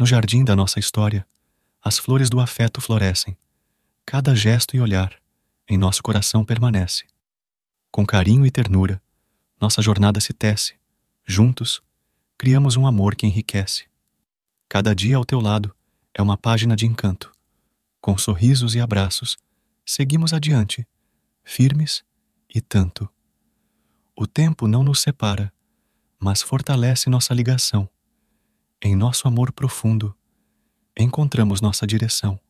No jardim da nossa história, as flores do afeto florescem. Cada gesto e olhar em nosso coração permanece. Com carinho e ternura, nossa jornada se tece. Juntos, criamos um amor que enriquece. Cada dia ao teu lado é uma página de encanto. Com sorrisos e abraços, seguimos adiante, firmes e tanto. O tempo não nos separa, mas fortalece nossa ligação. Em nosso amor profundo, encontramos nossa direção.